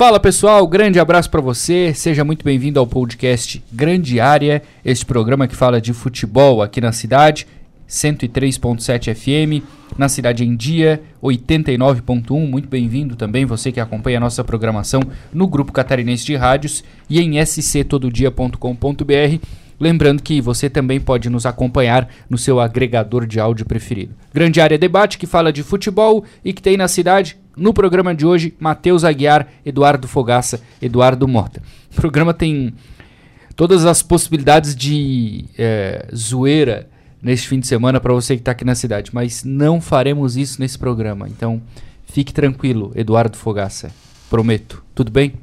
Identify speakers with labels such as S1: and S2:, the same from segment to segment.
S1: Fala pessoal, grande abraço para você. Seja muito bem-vindo ao podcast Grande Área, este programa que fala de futebol aqui na cidade. 103.7 FM, na Cidade em Dia, 89.1. Muito bem-vindo também você que acompanha a nossa programação no Grupo Catarinense de Rádios e em sctododia.com.br. Lembrando que você também pode nos acompanhar no seu agregador de áudio preferido. Grande Área Debate que fala de futebol e que tem na cidade no programa de hoje, Matheus Aguiar, Eduardo Fogaça, Eduardo Mota. O programa tem todas as possibilidades de é, zoeira neste fim de semana para você que está aqui na cidade, mas não faremos isso nesse programa. Então, fique tranquilo, Eduardo Fogaça. Prometo. Tudo bem?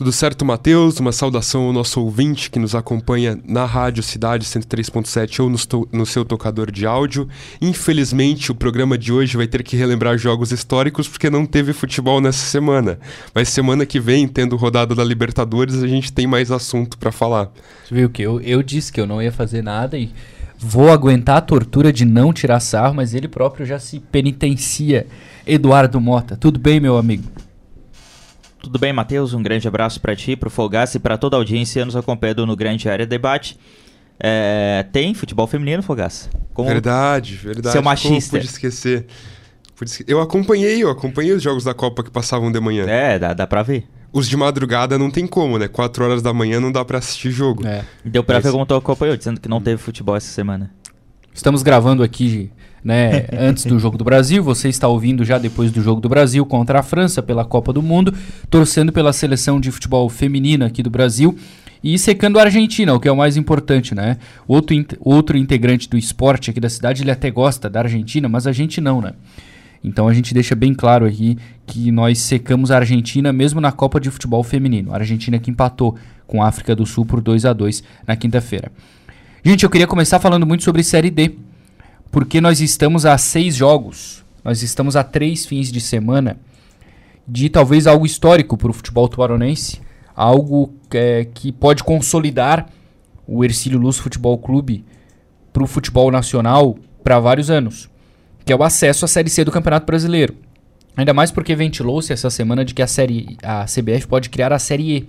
S2: Tudo certo, Matheus? Uma saudação ao nosso ouvinte que nos acompanha na Rádio Cidade 103.7 ou no, no, seu tocador de áudio. Infelizmente, o programa de hoje vai ter que relembrar jogos históricos porque não teve futebol nessa semana. Mas semana que vem, tendo rodada da Libertadores, a gente tem mais assunto para falar.
S1: Você viu que eu, eu disse que eu não ia fazer nada e vou aguentar a tortura de não tirar sarro, mas ele próprio já se penitencia. Eduardo Mota, tudo bem, meu amigo?
S3: Tudo bem, Matheus? Um grande abraço para ti, para o Folgasse e para toda a audiência nos acompanhando no Grande Área Debate. É, tem futebol feminino, Fogaça?
S2: Verdade, verdade.
S3: Seu machista.
S2: Como pude esquecer. Eu acompanhei, eu acompanhei os jogos da Copa que passavam de manhã.
S3: É, dá, dá pra ver.
S2: Os de madrugada não tem como, né? 4 horas da manhã não dá pra assistir jogo. É.
S3: Deu pra Mas... ver como tu acompanhou, dizendo que não teve futebol essa semana.
S1: Estamos gravando aqui né, antes do Jogo do Brasil. Você está ouvindo já depois do Jogo do Brasil contra a França pela Copa do Mundo, torcendo pela seleção de futebol feminina aqui do Brasil e secando a Argentina, o que é o mais importante, né? Outro, in outro integrante do esporte aqui da cidade, ele até gosta da Argentina, mas a gente não, né? Então a gente deixa bem claro aqui que nós secamos a Argentina mesmo na Copa de Futebol Feminino. A Argentina que empatou com a África do Sul por 2 a 2 na quinta-feira. Gente, eu queria começar falando muito sobre Série D porque nós estamos a seis jogos, nós estamos a três fins de semana de talvez algo histórico para o futebol tubaronense, algo é, que pode consolidar o Ercílio Luz Futebol Clube para o futebol nacional para vários anos, que é o acesso à Série C do Campeonato Brasileiro. Ainda mais porque ventilou-se essa semana de que a série a CBF pode criar a Série E.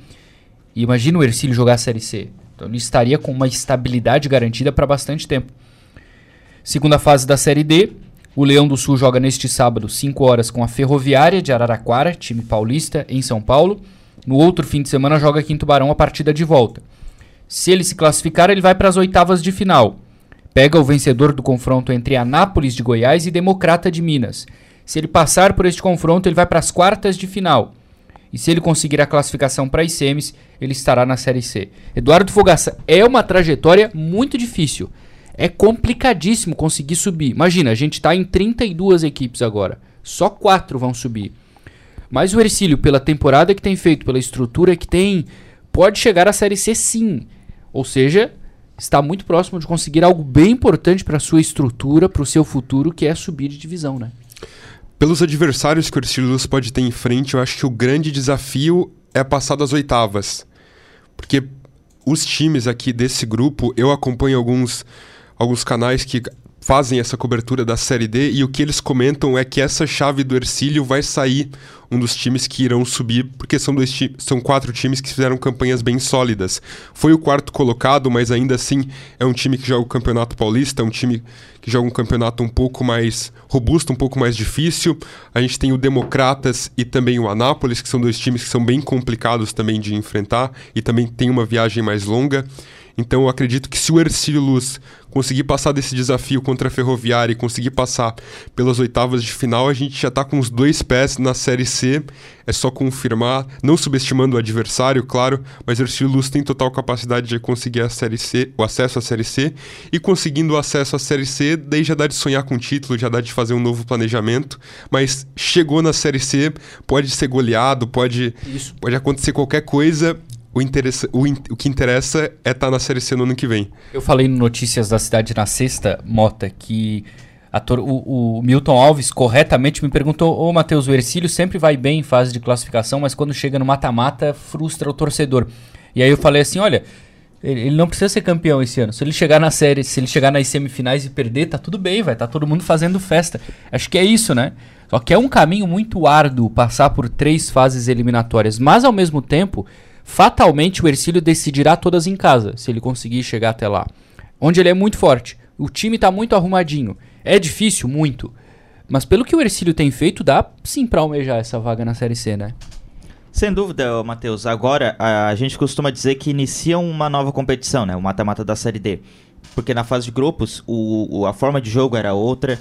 S1: E imagina o Ercílio jogar a Série C. Então ele estaria com uma estabilidade garantida para bastante tempo. Segunda fase da Série D. O Leão do Sul joga neste sábado, 5 horas, com a Ferroviária de Araraquara, time paulista, em São Paulo. No outro fim de semana joga aqui em Tubarão a partida de volta. Se ele se classificar, ele vai para as oitavas de final. Pega o vencedor do confronto entre Anápolis de Goiás e Democrata de Minas. Se ele passar por este confronto, ele vai para as quartas de final. E se ele conseguir a classificação para as semis, ele estará na Série C. Eduardo Fogaça, é uma trajetória muito difícil é complicadíssimo conseguir subir. Imagina, a gente está em 32 equipes agora. Só quatro vão subir. Mas o Ercílio, pela temporada que tem feito, pela estrutura que tem, pode chegar à Série C sim. Ou seja, está muito próximo de conseguir algo bem importante para sua estrutura, para o seu futuro, que é subir de divisão, né?
S2: Pelos adversários que o Ercílio Luz pode ter em frente, eu acho que o grande desafio é passar das oitavas. Porque os times aqui desse grupo, eu acompanho alguns alguns canais que fazem essa cobertura da Série D e o que eles comentam é que essa chave do Ercílio vai sair um dos times que irão subir, porque são, dois são quatro times que fizeram campanhas bem sólidas. Foi o quarto colocado, mas ainda assim é um time que joga o Campeonato Paulista, é um time que joga um campeonato um pouco mais robusto, um pouco mais difícil. A gente tem o Democratas e também o Anápolis, que são dois times que são bem complicados também de enfrentar e também tem uma viagem mais longa. Então eu acredito que se o Ercílio Luz conseguir passar desse desafio contra a Ferroviária e conseguir passar pelas oitavas de final, a gente já está com os dois pés na Série C. É só confirmar, não subestimando o adversário, claro, mas o Ercílio Luz tem total capacidade de conseguir a Série C, o acesso à Série C. E conseguindo o acesso à Série C, daí já dá de sonhar com o título, já dá de fazer um novo planejamento. Mas chegou na Série C, pode ser goleado, pode, pode acontecer qualquer coisa o, o, in, o que interessa é estar tá na Série C no ano que vem.
S1: Eu falei no Notícias da Cidade na sexta, Mota, que ator, o, o, Milton Alves corretamente me perguntou: Ô Matheus, o Ercílio sempre vai bem em fase de classificação, mas quando chega no mata-mata frustra o torcedor. E aí eu falei assim: olha. Ele não precisa ser campeão esse ano. Se ele chegar na série, se ele chegar nas semifinais e perder, tá tudo bem, vai. Tá todo mundo fazendo festa. Acho que é isso, né? Só que é um caminho muito árduo passar por três fases eliminatórias, mas ao mesmo tempo, fatalmente o Ercílio decidirá todas em casa, se ele conseguir chegar até lá. Onde ele é muito forte. O time está muito arrumadinho. É difícil, muito. Mas pelo que o Ercílio tem feito, dá sim pra almejar essa vaga na Série C, né?
S3: Sem dúvida, Matheus. Agora, a, a gente costuma dizer que inicia uma nova competição, né? O mata-mata da Série D. Porque na fase de grupos, o, o a forma de jogo era outra.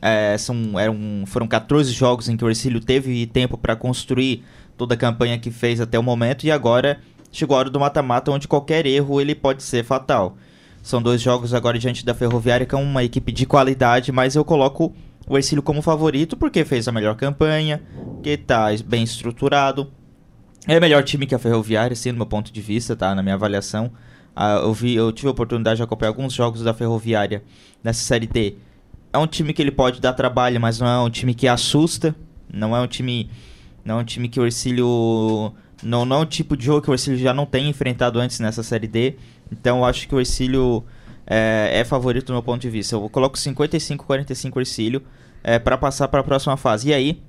S3: É, são, eram, foram 14 jogos em que o Ercílio teve tempo para construir toda a campanha que fez até o momento. E agora chegou a hora do mata-mata, onde qualquer erro ele pode ser fatal. São dois jogos agora diante da Ferroviária, que é uma equipe de qualidade, mas eu coloco o Ercílio como favorito porque fez a melhor campanha, que está bem estruturado. É melhor time que a Ferroviária, sim, no meu ponto de vista, tá? Na minha avaliação. Uh, eu, vi, eu tive a oportunidade de acompanhar alguns jogos da Ferroviária nessa Série D. É um time que ele pode dar trabalho, mas não é um time que assusta. Não é um time, não é um time que o Ercílio... Não, não é um tipo de jogo que o Ercílio já não tem enfrentado antes nessa Série D. Então eu acho que o Ercílio é, é favorito do meu ponto de vista. Eu coloco 55-45 Ercílio é, para passar para a próxima fase. E aí,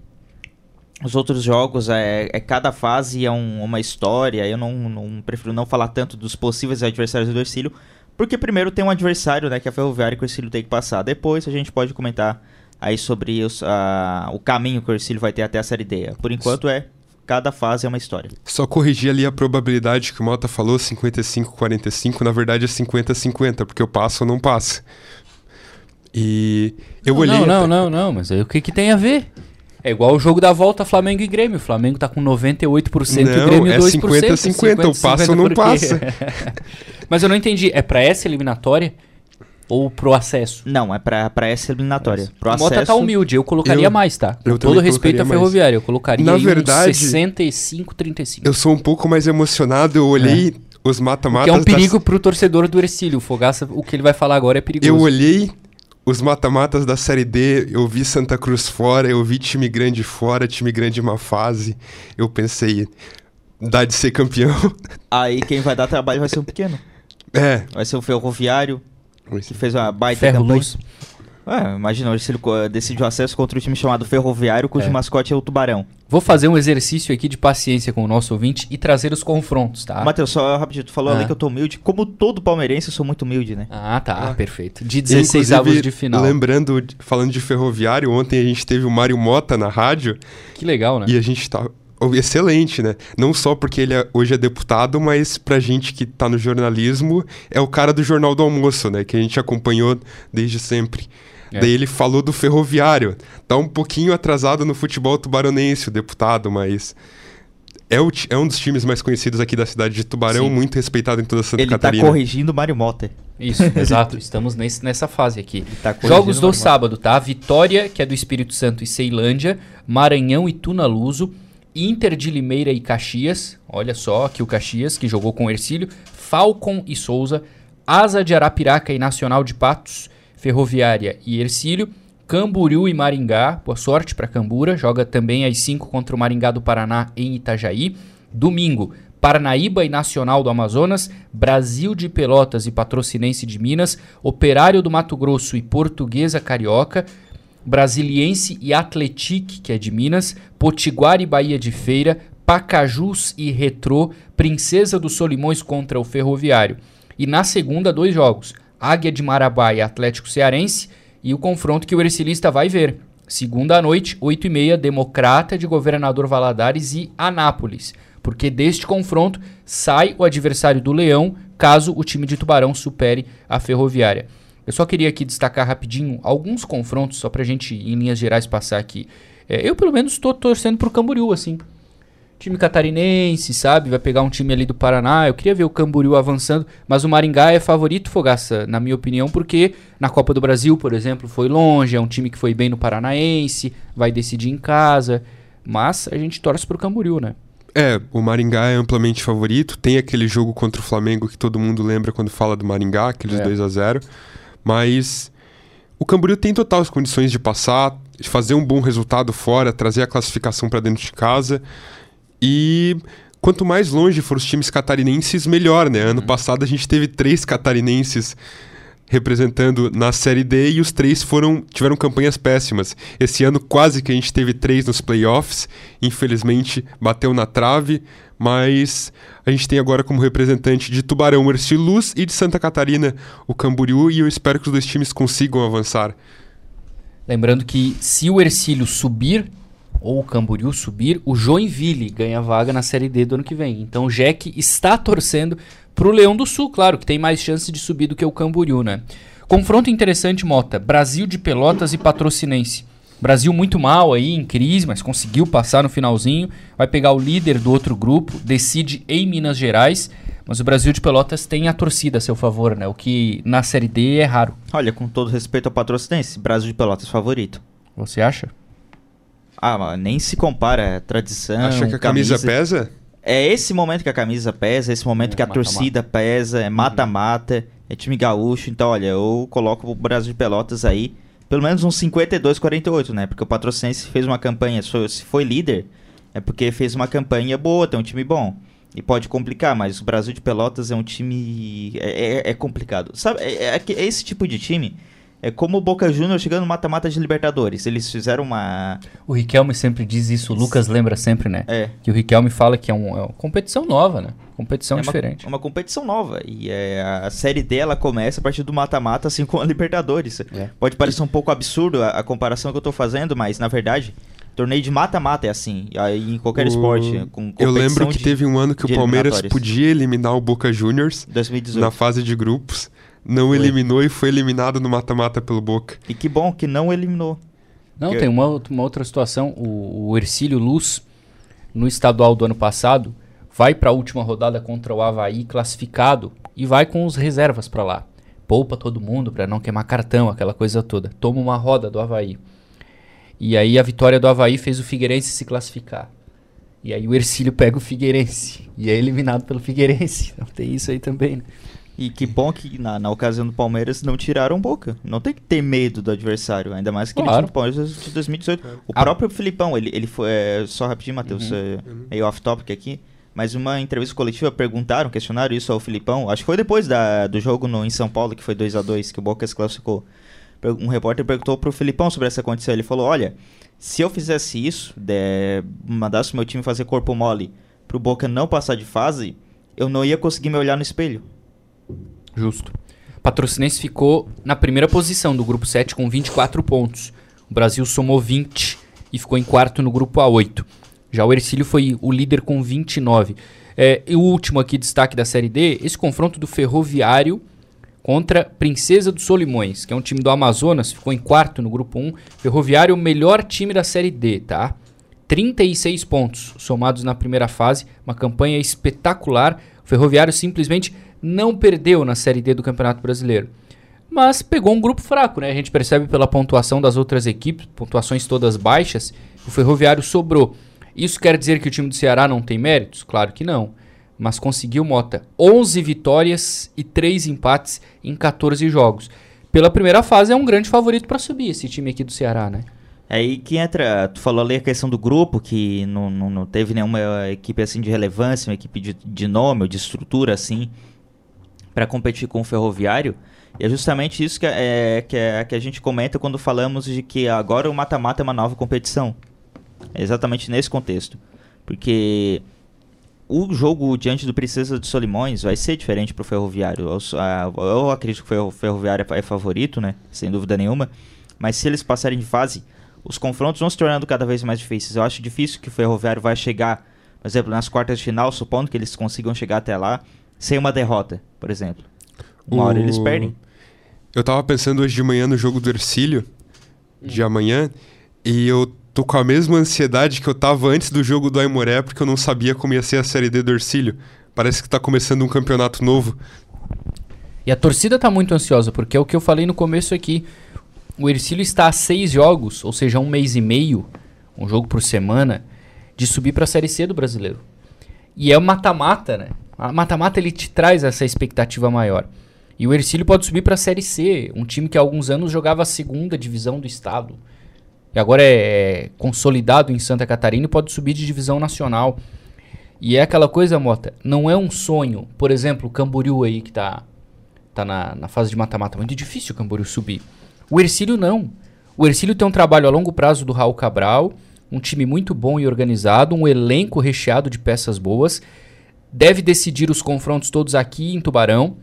S3: os outros jogos, é, é cada fase é um, uma história. Eu não, não, prefiro não falar tanto dos possíveis adversários do Ercílio, porque primeiro tem um adversário, né, que é a Ferroviária que o Ercílio tem que passar. Depois a gente pode comentar aí sobre os, a, o caminho que o Ercílio vai ter até a Série D. Por enquanto é cada fase é uma história.
S2: Só corrigir ali a probabilidade que o Mota falou, 55-45, na verdade é 50-50, porque eu passo ou não passo. E eu
S1: não,
S2: olhei.
S1: Não, não,
S2: até...
S1: não, não, mas aí o que, que tem a ver? É igual o jogo da volta Flamengo e Grêmio. O Flamengo tá com 98% não, e o Grêmio
S2: é 2%. 50-50, eu passo ou não passa.
S1: mas eu não entendi. É para essa eliminatória? Ou pro acesso?
S3: Não, é pra, pra essa eliminatória. Pro
S1: o
S3: acesso,
S1: Mota tá humilde, eu colocaria
S2: eu,
S1: mais, tá? Com
S2: eu
S1: todo respeito à Ferroviária, eu colocaria
S2: Na verdade,
S1: 65, 35.
S2: Eu sou um pouco mais emocionado, eu olhei é. os mata-matas...
S1: Que é um perigo das... pro torcedor do Ercílio, o Fogaça, o que ele vai falar agora é perigoso.
S2: Eu olhei os mata-matas da Série D, eu vi Santa Cruz fora, eu vi time grande fora, time grande uma fase, eu pensei, dá de ser campeão.
S3: Aí quem vai dar trabalho vai ser um pequeno.
S2: É.
S3: Vai ser o Ferroviário, que fez uma baita
S1: Ferro
S3: campanha.
S1: Luz.
S3: É, imagina, se ele decidiu acesso contra o time chamado Ferroviário, cujo
S1: É.
S3: mascote é o Tubarão.
S1: Vou fazer um exercício aqui de paciência com o nosso ouvinte e trazer os confrontos, tá?
S3: Matheus, só rapidinho, tu falou
S1: Ah.
S3: ali que eu tô humilde. Como todo palmeirense, eu sou muito humilde, né?
S1: Ah, tá,
S2: Ah.
S1: perfeito. De 16
S2: Inclusive,
S1: avos de final.
S2: Lembrando, falando de ferroviário, ontem a gente teve o Mário Mota na rádio
S1: Que legal, né?
S2: e a gente tá. Excelente, né? Não só porque ele é- hoje é deputado, mas pra gente que tá no jornalismo, é o cara do Jornal do Almoço, né? Que a gente acompanhou desde sempre.
S1: É.
S2: Daí ele falou do ferroviário. Tá um pouquinho atrasado no futebol tubaronense, o deputado, mas. É, o é um dos times mais conhecidos aqui da cidade de Tubarão,
S1: Sim.
S2: muito respeitado em toda Santa
S3: ele
S2: Catarina.
S3: tá corrigindo o Mário Mota.
S1: Isso, exato. Estamos nesse- nessa fase aqui.
S3: tá
S1: Jogos do sábado, tá? Vitória, que é do Espírito Santo e Ceilândia, Maranhão e Tunaluso, Inter de Limeira e Caxias, olha só aqui o Caxias, que jogou com Ercílio, Falcon e Souza, Asa de Arapiraca e Nacional de Patos, Ferroviária e Ercílio, Camboriú e Maringá, boa sorte para Cambura, joga também às 5 contra o Maringá do Paraná em Itajaí. Domingo, Parnaíba e Nacional do Amazonas, Brasil de Pelotas e Patrocinense de Minas, Operário do Mato Grosso e Portuguesa Carioca, Brasiliense e Atletique, que é de Minas, Potiguar e Bahia de Feira, Pacajus e Retrô, Princesa dos Solimões contra o Ferroviário. E na segunda, dois jogos, Águia de Marabá e Atlético Cearense, e o confronto que o Ercilista vai ver. Segunda noite, 8h30, Democrata de Governador Valadares e Anápolis. Porque deste confronto sai o adversário do Leão, caso o time de Tubarão supere a Ferroviária. Eu só queria aqui destacar rapidinho alguns confrontos, só pra gente, em linhas gerais, passar aqui. É, eu, pelo menos, estou torcendo pro Camboriú, assim. Time catarinense, sabe? Vai pegar um time ali do Paraná. Eu queria ver o Camboriú avançando, mas o Maringá é favorito, Fogaça, na minha opinião, porque na Copa do Brasil, por exemplo, foi longe, é um time que foi bem no Paranaense, vai decidir em casa. Mas a gente torce pro Camboriú, né?
S2: É, o Maringá é amplamente favorito. Tem aquele jogo contra o Flamengo que todo mundo lembra quando fala do Maringá, aqueles
S1: É.
S2: 2 a 0 Mas o Camboriú tem total as condições de passar, de fazer um bom resultado fora, trazer a classificação para dentro de casa. E quanto mais longe for os times catarinenses, melhor, né? Ano passado a gente teve três catarinenses representando na Série D e os três foram tiveram campanhas péssimas. Esse ano quase que a gente teve três nos playoffs, infelizmente bateu na trave, mas a gente tem agora como representante de Tubarão o Ercílio Luz e de Santa Catarina o Camboriú e eu espero que os dois times consigam avançar.
S1: Lembrando que se o Ercílio subir ou o Camboriú subir, o Joinville ganha vaga na Série D do ano que vem. Então o Jack está torcendo pro Leão do Sul, claro, que tem mais chance de subir do que o Camboriú, né? Confronto interessante, Mota. Brasil de Pelotas e Patrocinense. Brasil muito mal aí, em crise, mas conseguiu passar no finalzinho. Vai pegar o líder do outro grupo, decide em Minas Gerais. Mas o Brasil de Pelotas tem a torcida a seu favor, né? O que na Série D é raro.
S3: Olha, com todo respeito ao patrocinense, Brasil de Pelotas favorito.
S1: Você acha?
S3: Ah, mas nem se compara, é tradição.
S2: Acha que a camisa, pesa?
S3: É esse momento que a camisa pesa, esse momento é, que a mata, torcida mata. pesa, é mata-mata, é time gaúcho. Então, olha, eu coloco o Brasil de Pelotas aí, pelo menos uns 52-48, né? Porque o Patrocinense fez uma campanha, se foi líder, é porque fez uma campanha boa, tem um time bom. E pode complicar, mas o Brasil de Pelotas é um time. É, é, é complicado. Sabe, é, é, é esse tipo de time é como o Boca Juniors chegando no mata-mata de Libertadores. Eles fizeram uma.
S1: O Riquelme sempre diz isso, o Lucas lembra sempre, né?
S3: É.
S1: Que o Riquelme fala que é, um, é uma competição nova, né? Competição
S3: é
S1: diferente.
S3: Uma, uma competição nova. E é, a série dela começa a partir do mata-mata, assim como a Libertadores. É. Pode parecer um pouco absurdo a, a, comparação que eu tô fazendo, mas na verdade. Torneio de mata-mata é assim, em qualquer o... esporte. Com
S2: eu lembro que de, teve um ano que o Palmeiras podia eliminar o Boca Juniors
S3: 2018.
S2: na fase de grupos não foi. eliminou e foi eliminado no mata-mata pelo Boca.
S3: E que bom que não eliminou.
S1: Não, tem uma, uma, outra situação. O, o Ercílio Luz, no estadual do ano passado, vai para a última rodada contra o Havaí classificado e vai com os reservas para lá. Poupa todo mundo para não queimar cartão, aquela coisa toda. Toma uma roda do Havaí. E aí a vitória do Havaí fez o Figueirense se classificar. E aí o Ercílio pega o Figueirense e é eliminado pelo Figueirense. Então tem isso aí também, né?
S3: E que bom que na, na ocasião do Palmeiras não tiraram boca. Não tem que ter medo do adversário, ainda mais que claro. ele tinha Palmeiras de 2018. O ah. próprio Filipão, ele, ele foi. É, só rapidinho, Matheus, uhum. é, meio off-topic aqui. Mas uma entrevista coletiva perguntaram, questionaram isso ao Filipão. Acho que foi depois da, do jogo no, em São Paulo, que foi 2 a 2 que o Boca se classificou. Um repórter perguntou pro Filipão sobre essa condição. Ele falou: Olha, se eu fizesse isso, de, mandasse o meu time fazer corpo mole pro Boca não passar de fase, eu não ia conseguir me olhar no espelho.
S1: Justo. Patrocinense ficou na primeira posição do grupo 7 com 24 pontos. O Brasil somou 20 e ficou em quarto no grupo A8. Já o Ercílio foi o líder com 29. É, e o último aqui destaque da Série D, esse confronto do Ferroviário contra Princesa dos Solimões, que é um time do Amazonas, ficou em quarto no grupo 1. Ferroviário, o melhor time da Série D, tá? 36 pontos somados na primeira fase, uma campanha espetacular. O Ferroviário simplesmente não perdeu na Série D do Campeonato Brasileiro. Mas pegou um grupo fraco, né? A gente percebe pela pontuação das outras equipes, pontuações todas baixas, o Ferroviário sobrou. Isso quer dizer que o time do Ceará não tem méritos? Claro que não. Mas conseguiu, Mota, 11 vitórias e 3 empates em 14 jogos. Pela primeira fase é um grande favorito para subir esse time aqui do Ceará, né?
S3: É aí que entra, tu falou ali a questão do grupo, que não, não, não teve nenhuma equipe assim de relevância, uma equipe de, de nome ou de estrutura assim para competir com o ferroviário. E é justamente isso que, é, que, é, que a gente comenta quando falamos de que agora o mata-mata é uma nova competição. É exatamente nesse contexto. Porque o jogo diante do Princesa de Solimões vai ser diferente para o Ferroviário. Eu, eu, acredito que o Ferroviário é favorito, né? Sem dúvida nenhuma. Mas se eles passarem de fase, os confrontos vão se tornando cada vez mais difíceis. Eu acho difícil que o Ferroviário vai chegar, por exemplo, nas quartas de final, supondo que eles consigam chegar até lá, sem uma derrota, por exemplo. Uma o... hora eles perdem.
S2: Eu tava pensando hoje de manhã no jogo do Ercílio, de amanhã, e eu tô com a mesma ansiedade que eu tava antes do jogo do Aimoré, porque eu não sabia como ia ser a Série D do Ercílio. Parece que tá começando um campeonato novo.
S1: E a torcida tá muito ansiosa, porque é o que eu falei no começo aqui. O Ercílio está a seis jogos, ou seja, um mês e meio, um jogo por semana, de subir para a Série C do brasileiro. E é mata-mata, né? A mata-mata ele te traz essa expectativa maior. E o Ercílio pode subir para a Série C, um time que há alguns anos jogava a segunda divisão do estado. E agora é, é consolidado em Santa Catarina e pode subir de divisão nacional. E é aquela coisa, Mota, não é um sonho. Por exemplo, o Camboriú aí que tá tá na, na fase de mata-mata. Muito difícil o Camboriú subir. O Ercílio não. O Ercílio tem um trabalho a longo prazo do Raul Cabral, um time muito bom e organizado, um elenco recheado de peças boas. Deve decidir os confrontos todos aqui em Tubarão,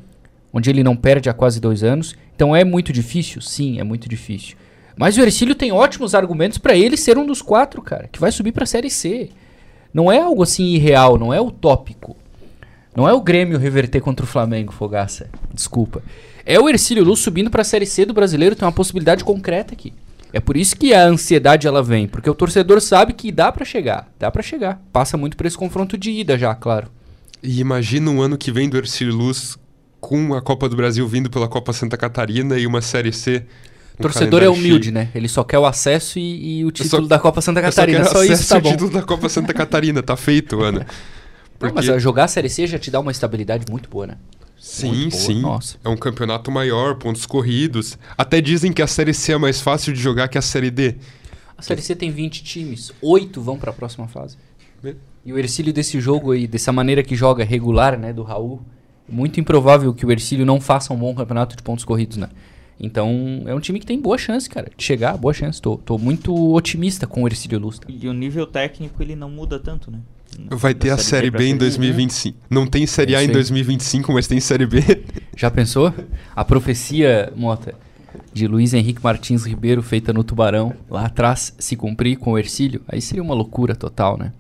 S1: onde ele não perde há quase dois anos. Então é muito difícil? Sim, é muito difícil. Mas o Ercílio tem ótimos argumentos para ele ser um dos quatro, cara, que vai subir para a Série C. Não é algo assim irreal, não é utópico. Não é o Grêmio reverter contra o Flamengo, Fogaça. Desculpa. É o Ercílio Luz subindo para a Série C do brasileiro, tem uma possibilidade concreta aqui. É por isso que a ansiedade ela vem, porque o torcedor sabe que dá para chegar, dá para chegar. Passa muito por esse confronto de ida já, claro.
S2: E imagina um ano que vem do Ercílio Luz com a Copa do Brasil vindo pela Copa Santa Catarina e uma Série C.
S1: O torcedor é humilde, cheio. né? Ele só quer o acesso e, e o título só, da Copa Santa Catarina.
S2: Só,
S1: só isso tá bom.
S2: o título da Copa Santa Catarina, tá feito, Ana.
S1: Porque... Não, mas jogar a Série C já te dá uma estabilidade muito boa, né?
S2: Sim, sim. Nossa. É um campeonato maior, pontos corridos. Até dizem que a Série C é mais fácil de jogar que a Série D.
S1: A Série C tem 20 times, 8 vão para a próxima fase. E o Ercílio desse jogo aí, dessa maneira que joga regular, né, do Raul, muito improvável que o Ercílio não faça um bom campeonato de pontos corridos, né? Então, é um time que tem boa chance, cara, de chegar, boa chance. Tô, tô muito otimista com o Ercílio Lustra.
S3: E o nível técnico, ele não muda tanto, né?
S2: Vai ter a Série B, B em 2025. B. Não tem Série A em 2025, mas tem Série B.
S1: Já pensou? A profecia, Mota, de Luiz Henrique Martins Ribeiro, feita no Tubarão, lá atrás, se cumprir com o Ercílio, aí seria uma loucura total, né?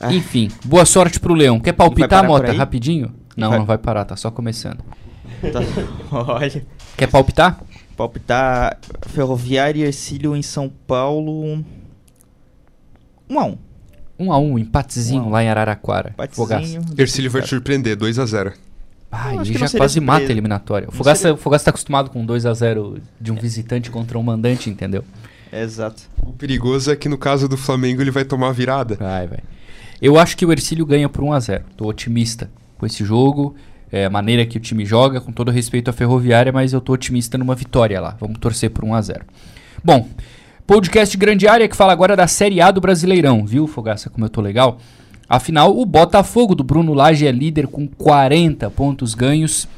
S1: Ah. Enfim, boa sorte pro Leão. Quer palpitar, Mota, rapidinho? Não, vai... não vai parar, tá só começando.
S3: Tá. Olha.
S1: Quer palpitar?
S3: Palpitar Ferroviária e Ercílio em São Paulo. 1 um a 1 um.
S1: 1 a 1 empatezinho um lá em Araraquara.
S3: Empatezinho.
S2: Ercílio vai te surpreender, 2 a 0
S1: ah, ele já quase surpresa. mata a eliminatória. O Fogaça, seria... o tá acostumado com 2 a 0 de um visitante contra um mandante, entendeu?
S3: Exato.
S2: O perigoso é que no caso do Flamengo ele vai tomar a virada.
S1: Vai, vai. Eu acho que o Ercílio ganha por 1 a 0 Tô otimista com esse jogo. É, maneira que o time joga, com todo respeito à Ferroviária, mas eu tô otimista numa vitória lá. Vamos torcer por 1 a 0 Bom, Podcast Grande Área que fala agora da Série A do Brasileirão, viu, Fogaça, como eu tô legal? Afinal, o Botafogo do Bruno Lage é líder com 40 pontos ganhos.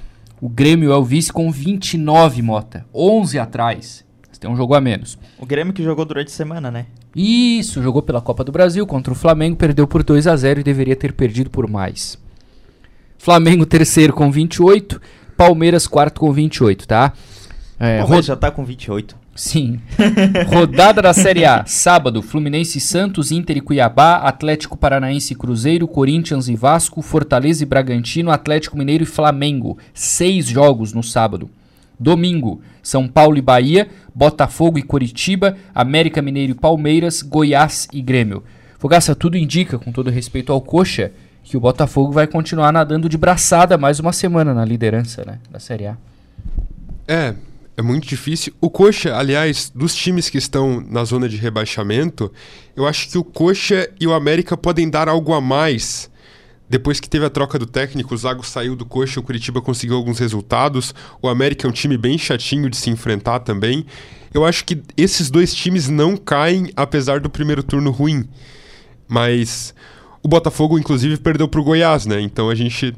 S1: O Grêmio é o vice com 29, Mota. 11 atrás. Tem um jogo a menos.
S3: O Grêmio que jogou durante a semana, né?
S1: Isso, jogou pela Copa do Brasil contra o Flamengo, perdeu por 2 a 0 e deveria ter perdido por mais. Flamengo terceiro com 28, Palmeiras quarto com 28, tá?
S3: É, Palmeiras já tá com 28.
S1: Sim. Rodada da Série A. Sábado, Fluminense Santos, Inter e Cuiabá, Atlético Paranaense e Cruzeiro, Corinthians e Vasco, Fortaleza e Bragantino, Atlético Mineiro e Flamengo. Seis jogos no sábado. Domingo, São Paulo e Bahia, Botafogo e Coritiba, América Mineiro e Palmeiras, Goiás e Grêmio. Fogaça, tudo indica, com todo respeito ao Coxa, que o Botafogo vai continuar nadando de braçada mais uma semana na liderança né, da Série A.
S2: É, é muito difícil. O Coxa, aliás, dos times que estão na zona de rebaixamento, eu acho que o Coxa e o América podem dar algo a mais. Depois que teve a troca do técnico, o Zago saiu do Coxa, o Curitiba conseguiu alguns resultados. O América é um time bem chatinho de se enfrentar também. Eu acho que esses dois times não caem, apesar do primeiro turno ruim. Mas o Botafogo, inclusive, perdeu para o Goiás, né? Então a gente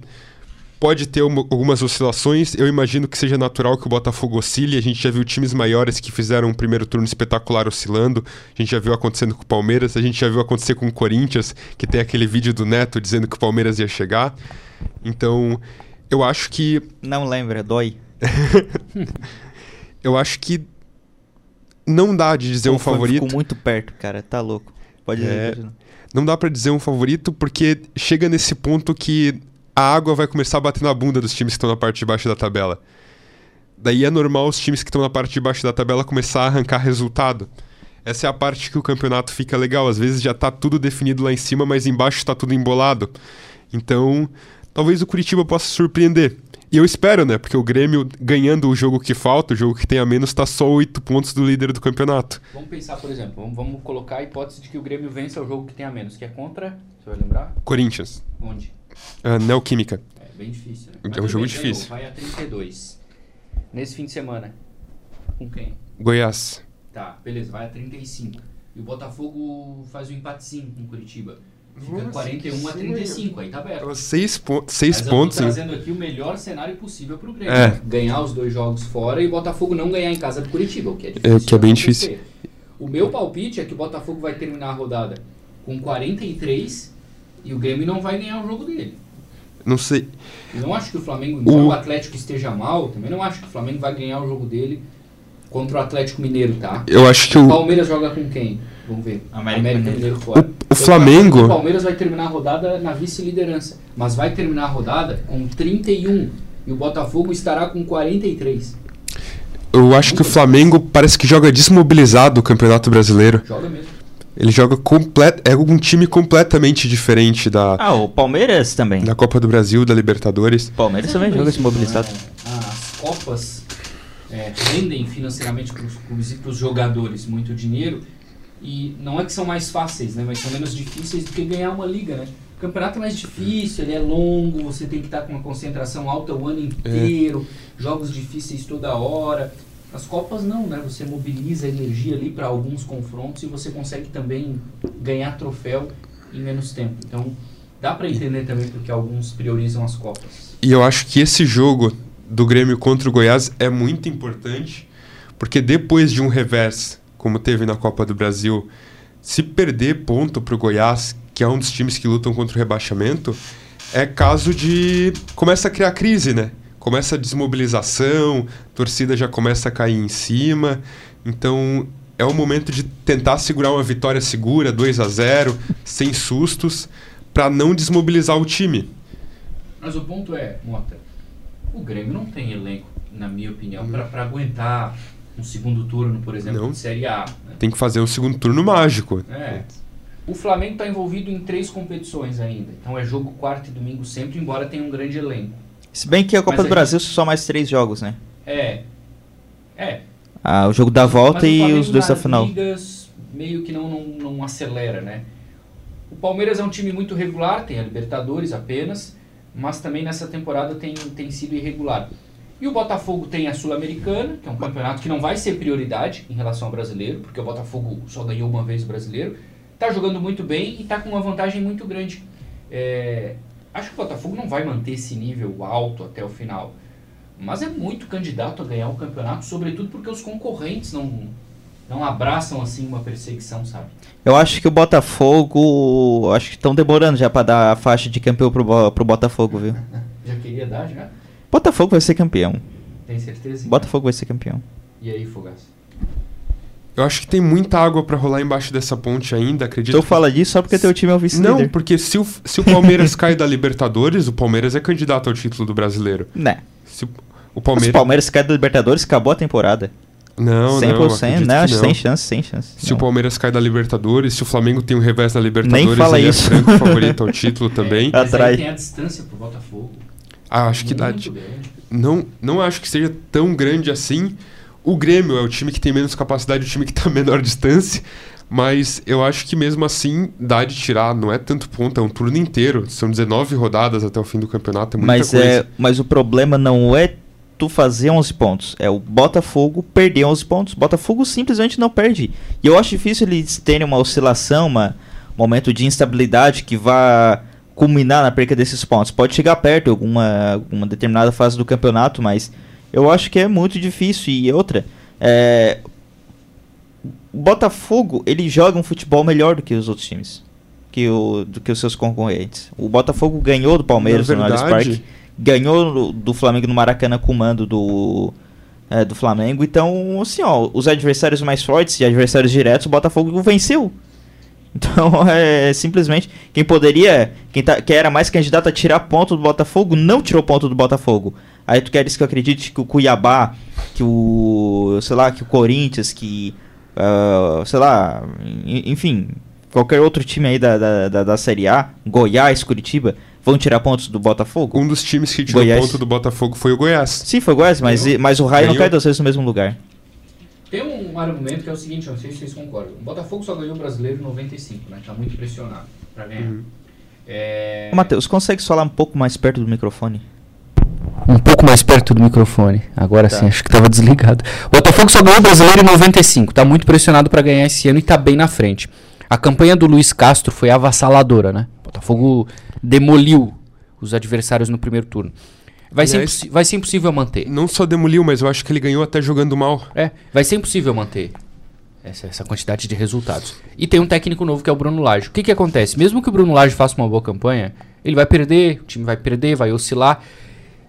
S2: pode ter uma, algumas oscilações. Eu imagino que seja natural que o Botafogo oscile. A gente já viu times maiores que fizeram um primeiro turno espetacular oscilando. A gente já viu acontecendo com o Palmeiras. A gente já viu acontecer com o Corinthians, que tem aquele vídeo do Neto dizendo que o Palmeiras ia chegar. Então, eu acho que.
S3: Não lembra, dói.
S2: eu acho que não dá de dizer Pô, um favorito.
S3: Ficou muito perto, cara. Tá louco. Pode é,
S2: Não dá para dizer um favorito porque chega nesse ponto que a água vai começar a bater na bunda dos times que estão na parte de baixo da tabela. Daí é normal os times que estão na parte de baixo da tabela começar a arrancar resultado. Essa é a parte que o campeonato fica legal. Às vezes já está tudo definido lá em cima, mas embaixo está tudo embolado. Então, talvez o Curitiba possa surpreender. E eu espero, né? Porque o Grêmio, ganhando o jogo que falta, o jogo que tem a menos, está só oito pontos do líder do campeonato.
S1: Vamos pensar, por exemplo, vamos, vamos, colocar a hipótese de que o Grêmio vença o jogo que tem a menos, que é contra. Você vai lembrar?
S2: Corinthians.
S1: Onde?
S2: Uh, Neoquímica.
S1: É bem difícil, né?
S2: Mas é um jogo difícil.
S1: Vai a 32. Nesse fim de semana. Com quem?
S2: Goiás.
S1: Tá, beleza, vai a 35. E o Botafogo faz o um empatezinho com o Curitiba. Fica
S2: Nossa,
S1: 41 a
S2: sim,
S1: 35, aí tá aberto.
S2: Seis, po seis
S1: Mas
S2: pontos.
S1: eu tô trazendo aqui o melhor cenário possível pro Grêmio.
S2: É.
S1: Ganhar os dois jogos fora e o Botafogo não ganhar em casa do Curitiba, o que é
S2: É,
S1: difícil.
S2: que é bem difícil.
S1: O meu palpite é que o Botafogo vai terminar a rodada com 43 e o Grêmio não vai ganhar o jogo dele.
S2: Não sei.
S1: Eu não acho que o Flamengo, embora
S2: O-
S1: o Atlético esteja mal, também não acho que o Flamengo vai ganhar o jogo dele contra o Atlético Mineiro, tá?
S2: Eu acho que
S1: O
S2: o,
S1: Palmeiras joga com quem? Vamos ver.
S3: América Mineiro.
S1: fora.
S2: O- o Flamengo-
S1: O Palmeiras vai terminar a rodada na vice-liderança, mas vai terminar a rodada com 31 e o Botafogo estará com 43.
S2: eu acho que o Flamengo parece que joga desmobilizado o Campeonato Brasileiro.
S1: Joga mesmo.
S2: Ele joga complet, é um time completamente diferente da,
S3: Ah, o Palmeiras também.
S2: da Copa do Brasil, da Libertadores.
S3: O Palmeiras também joga desmobilizado.
S1: É, As Copas é, rendem financeiramente para os clubes e para os jogadores muito dinheiro e não é que são mais fáceis, né, mas são menos difíceis do que ganhar uma liga, né? O campeonato é mais difícil, ele é longo, você tem que estar com uma concentração alta o ano inteiro, jogos difíceis toda hora. As Copas não, né? Você mobiliza energia ali para alguns confrontos e você consegue também ganhar troféu em menos tempo. Então, dá para entender também porque alguns priorizam as Copas.
S2: E eu acho que esse jogo do Grêmio contra o Goiás é muito importante, porque depois de um revés, como teve na Copa do Brasil, se perder ponto para o Goiás, que é um dos times que lutam contra o rebaixamento, é caso de. começa a criar crise, né? Começa a desmobilização, a torcida já começa a cair em cima. Então é o momento de tentar segurar uma vitória segura, 2 a 0 sem sustos, para não desmobilizar o time.
S1: Mas o ponto é, Mota, o Grêmio não tem elenco, na minha opinião, para aguentar um segundo turno, por exemplo,
S2: Não.
S1: de Série A. né?
S2: Tem que fazer um segundo turno mágico.
S1: É. O Flamengo está envolvido em três competições ainda. Então é jogo quarto e domingo sempre, embora tenha um grande elenco.
S3: Se bem que a Copa
S1: Mas
S3: do
S1: a
S3: Brasil são só mais três jogos, né?
S1: É. É.
S3: Ah, o jogo da volta
S1: Mas
S3: e os dois da final.
S1: ligas meio que não, não, não acelera, né? O Palmeiras é um time muito regular, tem a Libertadores apenas, mas também nessa temporada tem, tem sido irregular. E o Botafogo tem a Sul-Americana, que é um campeonato que não vai ser prioridade em relação ao brasileiro, porque o Botafogo só ganhou uma vez o brasileiro. Está jogando muito bem e está com uma vantagem muito grande. É, acho que o Botafogo não vai manter esse nível alto até o final. Mas é muito candidato a ganhar o campeonato, sobretudo porque os concorrentes não, não abraçam assim uma perseguição, sabe?
S3: Eu acho que o Botafogo. Acho que estão demorando já pra dar a faixa de campeão pro, pro Botafogo, viu?
S1: Já queria dar, já?
S3: Botafogo vai ser campeão.
S1: Tem certeza?
S3: Botafogo vai ser campeão.
S1: E aí, Fogaça?
S2: Eu acho que tem muita água pra rolar embaixo dessa ponte ainda, acredito.
S3: Tu fala disso só porque teu time é o
S2: Não,
S3: vice-líder.
S2: porque se o, se o Palmeiras cai da Libertadores, o Palmeiras é candidato ao título do brasileiro.
S3: Né.
S2: Se o- o
S3: Os
S2: Palmeiras.
S3: Palmeiras cai da Libertadores, acabou a temporada.
S2: Não,
S3: 100%,
S2: não. acredito
S3: não,
S2: que não.
S3: sem chance, sem chance.
S2: Se
S3: Não.
S2: o Palmeiras cai da Libertadores, se o Flamengo tem um revés na Libertadores,
S3: fala
S2: ele
S3: isso.
S2: é franco favorito ao título também.
S1: Mas aí
S3: Atrai.
S1: tem a distância pro Botafogo.
S2: Ah, acho que dá.
S1: Muito grande.
S2: Não, não acho que seja tão grande assim. O Grêmio é o time que tem menos capacidade, o time que tá a menor distância. Mas eu acho que mesmo assim dá de tirar, não é tanto ponto, é um turno inteiro. São 19 rodadas até o fim do campeonato, é muita
S3: Mas,
S2: coisa.
S3: é, mas o problema não é tu fazer 11 pontos, é o Botafogo perder 11 pontos. Botafogo simplesmente não perde. E eu acho difícil eles terem uma oscilação, uma, um momento de instabilidade que vá culminar na perca desses pontos. Pode chegar perto em alguma, alguma determinada fase do campeonato, mas eu acho que é muito difícil. E outra, é, o Botafogo ele joga um futebol melhor do que os outros times. Que o, do que os seus concorrentes. O Botafogo ganhou do Palmeiras
S2: Na
S3: no Allianz Parque ganhou do- do Flamengo no Maracanã com o mando do, é, do Flamengo. Então, assim, ó, os adversários mais fortes e adversários diretos, o Botafogo venceu. Então, é simplesmente quem poderia, quem, tá, quem era mais candidato a tirar ponto do Botafogo, não tirou ponto do Botafogo. Aí tu queres que eu acredite que o Cuiabá, que o, sei lá, que o Corinthians, que, ah, sei lá, en- enfim, qualquer outro time aí da, da, da, da Série A, Goiás, Curitiba, vão tirar pontos do Botafogo?
S2: Um dos times que tirou
S3: Goiás.
S2: ponto do Botafogo foi o Goiás.
S3: Sim, foi Goiás, mas,
S1: Ganhou.
S3: mas o Raio não cai duas vezes no mesmo lugar.
S1: Tem um argumento que é o seguinte, eu não sei se vocês concordam. O Botafogo só ganhou o brasileiro em 95, né? Tá muito pressionado pra ganhar.
S2: Uhum.
S1: É...
S3: Matheus, consegue falar um pouco mais perto do microfone?
S1: Um pouco mais perto do microfone. Agora
S3: Tá.
S1: sim, acho que estava desligado. O Botafogo só ganhou o brasileiro em 95. Tá muito pressionado para ganhar esse ano e tá bem na frente. A campanha do Luiz Castro foi avassaladora, né? O Botafogo demoliu os adversários no primeiro turno. Vai, ser, impossi- vai ser impossível manter.
S2: Não só demoliu, mas eu acho que ele ganhou até jogando mal.
S1: É, vai ser impossível manter essa, essa quantidade de resultados. E tem um técnico novo que é o Bruno Lage. O que, que acontece? Mesmo que o Bruno Lage faça uma boa campanha, ele vai perder, o time vai perder, vai oscilar.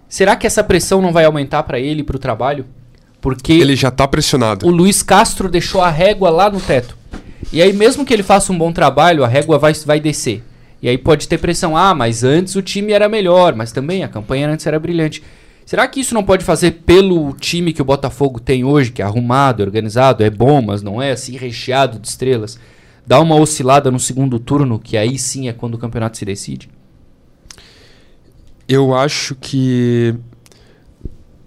S1: Será que essa pressão não vai aumentar para ele e para o trabalho? Porque
S2: Ele já tá pressionado.
S1: o Luiz Castro deixou a régua lá no teto. E aí, mesmo que ele faça um bom trabalho, a régua vai, vai descer. E aí pode ter pressão. Ah, mas antes o time era melhor, mas também a campanha antes era brilhante. Será que isso não pode fazer pelo time que o Botafogo tem hoje, que é arrumado, é organizado, é bom, mas não é assim recheado de estrelas? Dar uma oscilada no segundo turno, que aí sim é quando o campeonato se decide?
S2: Eu acho que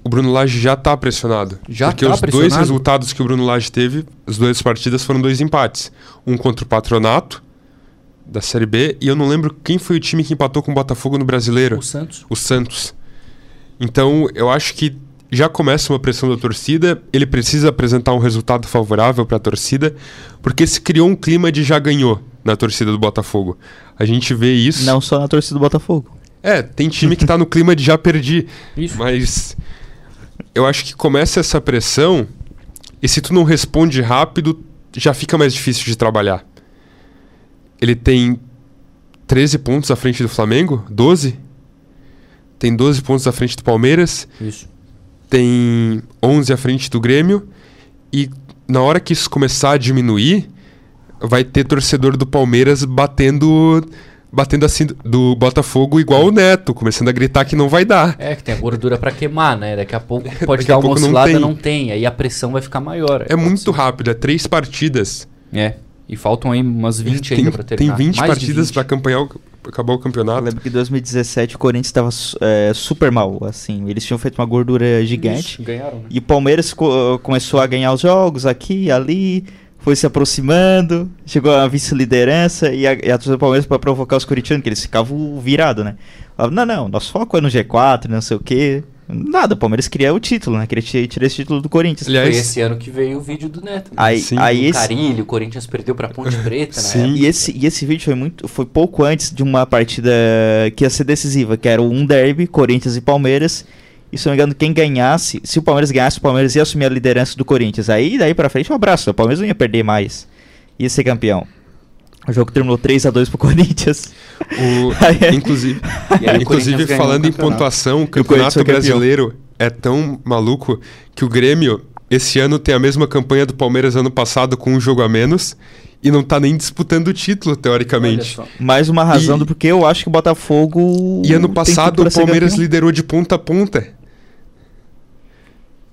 S2: o Bruno Lage já tá pressionado.
S1: Já
S2: porque
S1: tá
S2: os dois
S1: pressionado?
S2: resultados que o Bruno Lage teve, as duas partidas foram dois empates. Um contra o Patronato da Série B e eu não lembro quem foi o time que empatou com o Botafogo no Brasileiro.
S1: O Santos.
S2: o Santos. Então, eu acho que já começa uma pressão da torcida, ele precisa apresentar um resultado favorável para a torcida, porque se criou um clima de já ganhou na torcida do Botafogo. A gente vê isso.
S3: Não só na torcida do Botafogo.
S2: É, tem time que tá no clima de já perdi,
S1: Isso.
S2: mas eu acho que começa essa pressão e se tu não responde rápido, já fica mais difícil de trabalhar. Ele tem 13 pontos à frente do Flamengo, 12. Tem 12 pontos à frente do Palmeiras,
S1: Isso.
S2: tem 11 à frente do Grêmio e na hora que isso começar a diminuir, vai ter torcedor do Palmeiras batendo batendo assim do Botafogo igual o Neto, começando a gritar que não vai dar.
S1: É, que tem a gordura pra queimar, né? Daqui a pouco pode
S2: Daqui
S1: dar uma
S2: pouco não
S1: oscilada,
S2: tem.
S1: não tem. Aí a pressão vai ficar maior.
S2: É muito rápido, é três partidas.
S1: É. E faltam aí umas 20
S2: tem,
S1: ainda pra
S2: tem
S1: terminar.
S2: 20
S1: Mais
S2: partidas
S1: 20.
S2: pra acompanhar o, acabar o
S3: Eu
S2: campeonato.
S3: lembro que em 2017 o Corinthians estava super mal, assim. Eles tinham feito uma gordura gigante.
S1: Isso, ganharam, né?
S3: E o Palmeiras co- começou a ganhar os jogos aqui ali, foi se aproximando, chegou a vice-liderança e a, e a torcida do Palmeiras para provocar os corintianos, que eles ficavam virados, né? Falavam, não, não, nosso foco é no G4, não sei o quê. Nada, o Palmeiras queria o título, né? Queria ti- tirar esse título do Corinthians.
S2: Aliás,
S1: Foi esse ano que veio o vídeo do Neto. né?
S3: Aí,
S2: Sim.
S3: aí
S1: o
S3: esse,
S1: Carilho, o Corinthians perdeu pra Ponte Preta, né?
S2: Sim.
S3: E esse, e esse vídeo foi muito foi pouco antes de uma partida que ia ser decisiva, que era um derby, Corinthians e Palmeiras. E se eu não me engano, quem ganhasse, se o Palmeiras ganhasse, o Palmeiras ia assumir a liderança do Corinthians. Aí daí pra frente, um abraço. O Palmeiras não ia perder mais. Ia ser campeão. O jogo terminou 3 a 2 pro Corinthians.
S2: o-
S3: Aí-
S2: inclusive,
S1: E aí o
S2: inclusive
S1: Corinthians
S2: falando
S1: o
S2: em pontuação, o campeonato
S3: campeão.
S2: brasileiro é tão maluco que o Grêmio esse ano tem a mesma campanha do Palmeiras ano passado com um jogo a menos e não tá nem disputando o título teoricamente.
S3: Mais uma razão
S2: E-
S3: do porque eu acho que o Botafogo.
S2: E ano passado o Palmeiras liderou de ponta a ponta.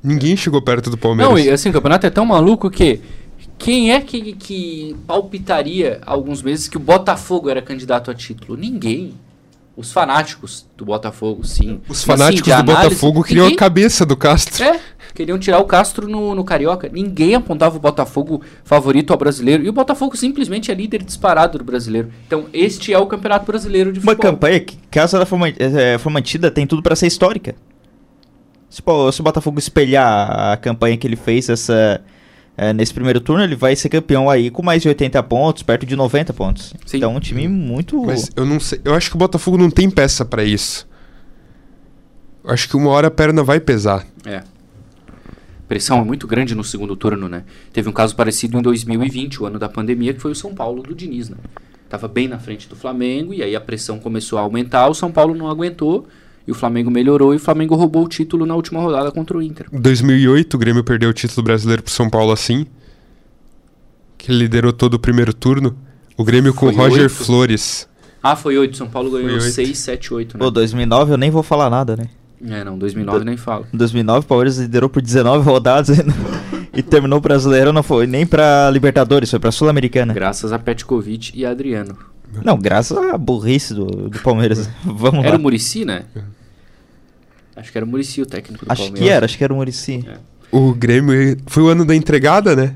S2: Ninguém chegou perto do Palmeiras.
S1: Não, e assim, o campeonato é tão maluco que quem é que, que palpitaria há alguns meses que o Botafogo era candidato a título? Ninguém. Os fanáticos do Botafogo, sim.
S2: Os
S1: Mas,
S2: fanáticos
S1: assim,
S2: do
S1: análise,
S2: Botafogo queriam
S1: ninguém-
S2: a cabeça do Castro.
S1: É, queriam tirar o Castro no, no Carioca. Ninguém apontava o Botafogo favorito ao brasileiro. E o Botafogo simplesmente é líder disparado do brasileiro. Então, este é o campeonato brasileiro de
S3: Uma
S1: futebol.
S3: campanha que, caso ela for, for mantida, tem tudo pra ser histórica. Se, se o Botafogo espelhar a campanha que ele fez essa, eh, nesse primeiro turno, ele vai ser campeão aí com mais de 80 pontos, perto de 90 pontos.
S1: Sim.
S3: Então, um time muito.
S2: Mas eu não sei. Eu acho que o Botafogo não tem peça pra isso. Eu acho que uma hora a perna vai pesar.
S1: É. Pressão é muito grande no segundo turno, né? Teve um caso parecido em 2020, o ano da pandemia, que foi o São Paulo do Diniz, né? Tava bem na frente do Flamengo e aí a pressão começou a aumentar, o São Paulo não aguentou e o Flamengo melhorou e o Flamengo roubou o título na última rodada contra o Inter.
S2: Em 2008, o Grêmio perdeu o título brasileiro pro São Paulo assim. Que ele liderou todo o primeiro turno. O Grêmio com
S1: Foi
S2: o Roger
S1: oito?
S2: Flores.
S1: Ah, foi 8, São Paulo ganhou
S2: Foi oito.
S1: 6, 7, 8, né?
S3: Pô, 2009 eu nem vou falar nada, né?
S1: É, não, 2009 nem falo.
S3: Em 2009 o Palmeiras liderou por 19 rodadas e, e terminou o Brasileiro, não foi nem pra Libertadores, foi pra Sul-Americana.
S1: Graças a Petkovic e Adriano.
S3: Não, graças à burrice do, do Palmeiras. Vamos
S1: Era
S3: lá.
S1: o Murici, né? Acho que era o Murici o técnico do
S3: Acho
S1: Palmeiras.
S3: que era, acho que era o Murici.
S2: O Grêmio. Foi o ano da entregada, né?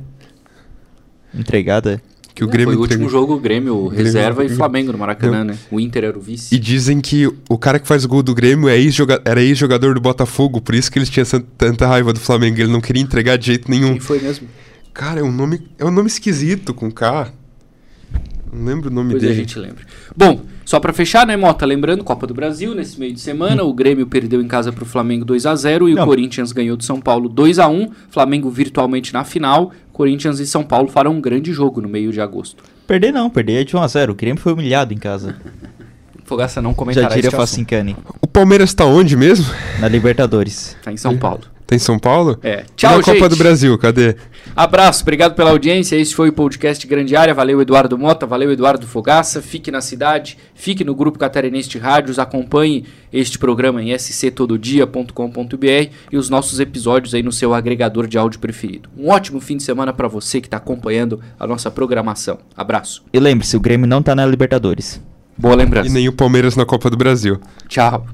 S3: Entregada.
S2: Que o
S1: É,
S2: Grêmio
S1: foi o último
S2: entregou.
S1: jogo, Grêmio,
S2: Grêmio-
S1: reserva e Flamengo no Maracanã, né? O Inter era o vice.
S2: E dizem que o cara que faz o gol do Grêmio é ex-joga- era ex-jogador do Botafogo, por isso que eles tinham tanta raiva do Flamengo. Ele não queria entregar de jeito nenhum.
S1: Quem foi mesmo?
S2: Cara, é um nome, é um nome esquisito com K. Não lembro o nome
S1: Depois a
S2: dele.
S1: gente lembra. Bom, só pra fechar, né, Mota? Lembrando, Copa do Brasil, nesse meio de semana, o Grêmio perdeu em casa pro Flamengo 2 a 0 e
S3: Não.
S1: o Corinthians ganhou do São Paulo 2 a 1 Flamengo virtualmente na final. Corinthians e São Paulo farão um grande jogo no meio de agosto.
S3: Perder não, perder é de 1x0. O Grêmio foi humilhado em casa.
S1: Fogaça não
S3: Já
S1: comentará
S3: diria
S1: este assunto.
S3: Facincani.
S2: O Palmeiras tá onde mesmo?
S3: Na Libertadores.
S1: Tá em São Paulo.
S2: Tá em São Paulo?
S1: É.
S2: E
S1: Tchau,
S2: na Copa
S1: gente.
S2: do Brasil, cadê?
S1: Abraço, obrigado pela audiência. Esse foi o podcast Grande Área. Valeu, Eduardo Mota, valeu, Eduardo Fogaça. Fique na cidade, fique no grupo Catarinense de Rádios, acompanhe este programa em sctododia.com.br e os nossos episódios aí no seu agregador de áudio preferido. Um ótimo fim de semana para você que está acompanhando a nossa programação. Abraço.
S3: E lembre-se, o Grêmio não tá na Libertadores.
S1: Boa
S2: E
S1: lembrança.
S2: nem o Palmeiras na Copa do Brasil.
S1: Tchau.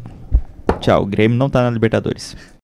S3: Tchau, o Grêmio não tá na Libertadores.